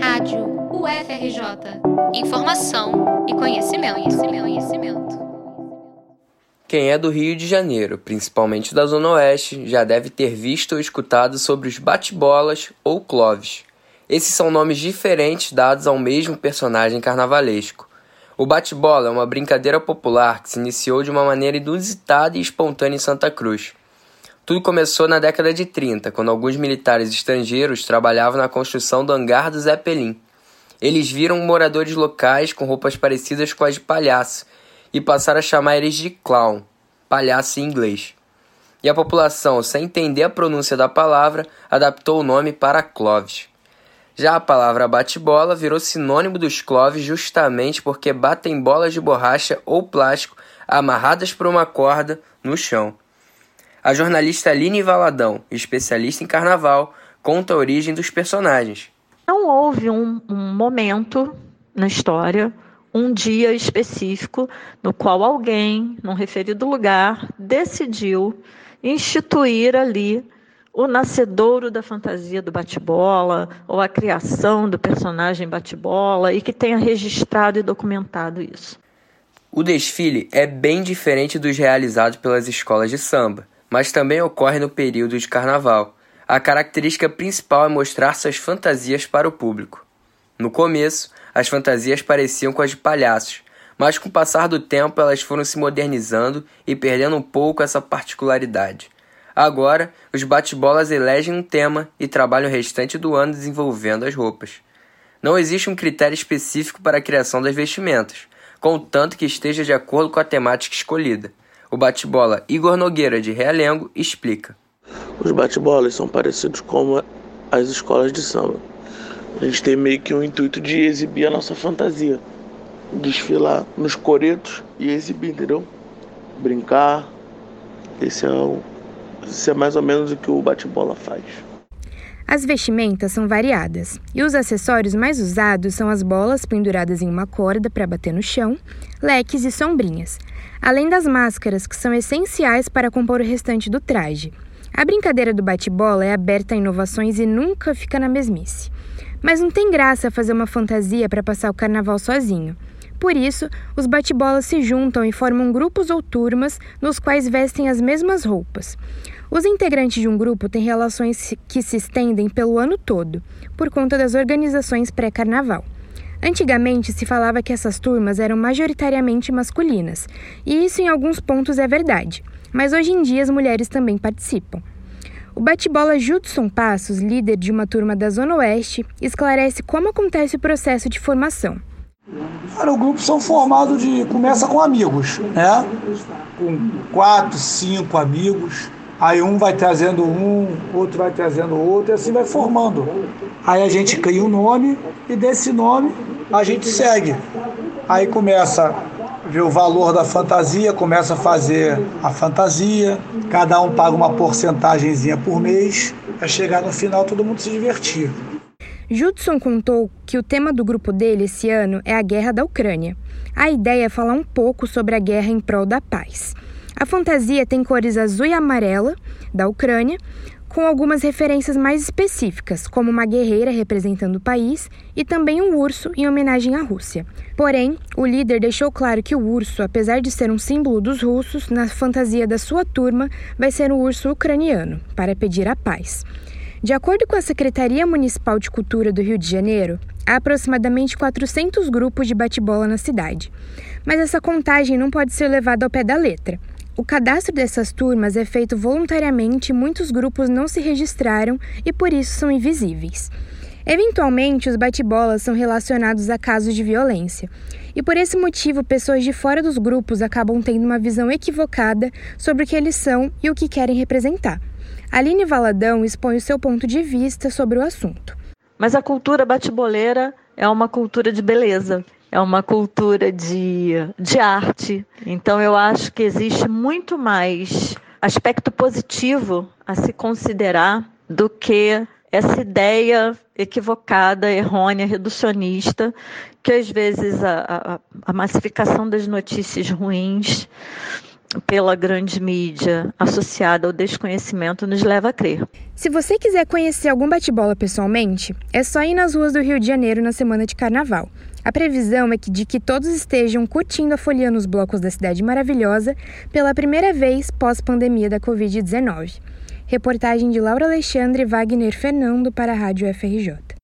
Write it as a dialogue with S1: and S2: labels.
S1: Rádio UFRJ. Informação e conhecimento, conhecimento, conhecimento.
S2: Quem é do Rio de Janeiro, principalmente da Zona Oeste, já deve ter visto ou escutado sobre os bate-bolas ou cloves. Esses são nomes diferentes dados ao mesmo personagem carnavalesco. O bate-bola é uma brincadeira popular que se iniciou de uma maneira inusitada e espontânea em Santa Cruz. Tudo começou na década de 30, quando alguns militares estrangeiros trabalhavam na construção do hangar do Zeppelin. Eles viram moradores locais com roupas parecidas com as de palhaço e passaram a chamar eles de clown, palhaço em inglês. E a população, sem entender a pronúncia da palavra, adaptou o nome para cloves. Já a palavra bate-bola virou sinônimo dos cloves justamente porque batem bolas de borracha ou plástico amarradas por uma corda no chão. A jornalista Aline Valadão, especialista em carnaval, conta a origem dos personagens.
S3: Não houve um, um momento na história, um dia específico, no qual alguém, num referido lugar, decidiu instituir ali o nascedouro da fantasia do bate-bola, ou a criação do personagem bate-bola, e que tenha registrado e documentado isso.
S2: O desfile é bem diferente dos realizados pelas escolas de samba mas também ocorre no período de carnaval. A característica principal é mostrar suas fantasias para o público. No começo, as fantasias pareciam com as de palhaços, mas com o passar do tempo elas foram se modernizando e perdendo um pouco essa particularidade. Agora, os bate-bolas elegem um tema e trabalham o restante do ano desenvolvendo as roupas. Não existe um critério específico para a criação das vestimentas, contanto que esteja de acordo com a temática escolhida. O bate-bola Igor Nogueira, de Realengo, explica.
S4: Os bate-bolas são parecidos com as escolas de samba. A gente tem meio que um intuito de exibir a nossa fantasia. Desfilar nos coretos e exibir, entendeu? Brincar. Esse é, o, esse é mais ou menos o que o bate-bola faz.
S5: As vestimentas são variadas e os acessórios mais usados são as bolas penduradas em uma corda para bater no chão, leques e sombrinhas, além das máscaras que são essenciais para compor o restante do traje. A brincadeira do bate-bola é aberta a inovações e nunca fica na mesmice. Mas não tem graça fazer uma fantasia para passar o carnaval sozinho. Por isso, os bate-bolas se juntam e formam grupos ou turmas nos quais vestem as mesmas roupas. Os integrantes de um grupo têm relações que se estendem pelo ano todo, por conta das organizações pré-carnaval. Antigamente se falava que essas turmas eram majoritariamente masculinas, e isso em alguns pontos é verdade, mas hoje em dia as mulheres também participam. O bate-bola Judson Passos, líder de uma turma da Zona Oeste, esclarece como acontece o processo de formação.
S6: Cara, o grupo são formados de. começa com amigos, né? Com quatro, cinco amigos Aí um vai trazendo um, outro vai trazendo outro, e assim vai formando. Aí a gente cria um nome e desse nome a gente segue. Aí começa a ver o valor da fantasia, começa a fazer a fantasia, cada um paga uma porcentagemzinha por mês, para chegar no final todo mundo se divertir.
S5: Judson contou que o tema do grupo dele esse ano é a guerra da Ucrânia. A ideia é falar um pouco sobre a guerra em prol da paz. A fantasia tem cores azul e amarela, da Ucrânia, com algumas referências mais específicas, como uma guerreira representando o país e também um urso em homenagem à Rússia. Porém, o líder deixou claro que o urso, apesar de ser um símbolo dos russos, na fantasia da sua turma vai ser um urso ucraniano, para pedir a paz. De acordo com a Secretaria Municipal de Cultura do Rio de Janeiro, há aproximadamente 400 grupos de bate-bola na cidade. Mas essa contagem não pode ser levada ao pé da letra. O cadastro dessas turmas é feito voluntariamente e muitos grupos não se registraram e por isso são invisíveis. Eventualmente, os bate-bolas são relacionados a casos de violência, e por esse motivo, pessoas de fora dos grupos acabam tendo uma visão equivocada sobre o que eles são e o que querem representar. Aline Valadão expõe o seu ponto de vista sobre o assunto.
S3: Mas a cultura bate-boleira é uma cultura de beleza é uma cultura de, de arte. Então, eu acho que existe muito mais aspecto positivo a se considerar do que essa ideia equivocada, errônea, reducionista, que às vezes a, a, a massificação das notícias ruins pela grande mídia associada ao desconhecimento nos leva a crer.
S5: Se você quiser conhecer algum bate-bola pessoalmente, é só ir nas ruas do Rio de Janeiro na semana de carnaval. A previsão é que de que todos estejam curtindo a folia nos blocos da cidade maravilhosa pela primeira vez pós-pandemia da Covid-19. Reportagem de Laura Alexandre e Wagner Fernando para a Rádio FRJ.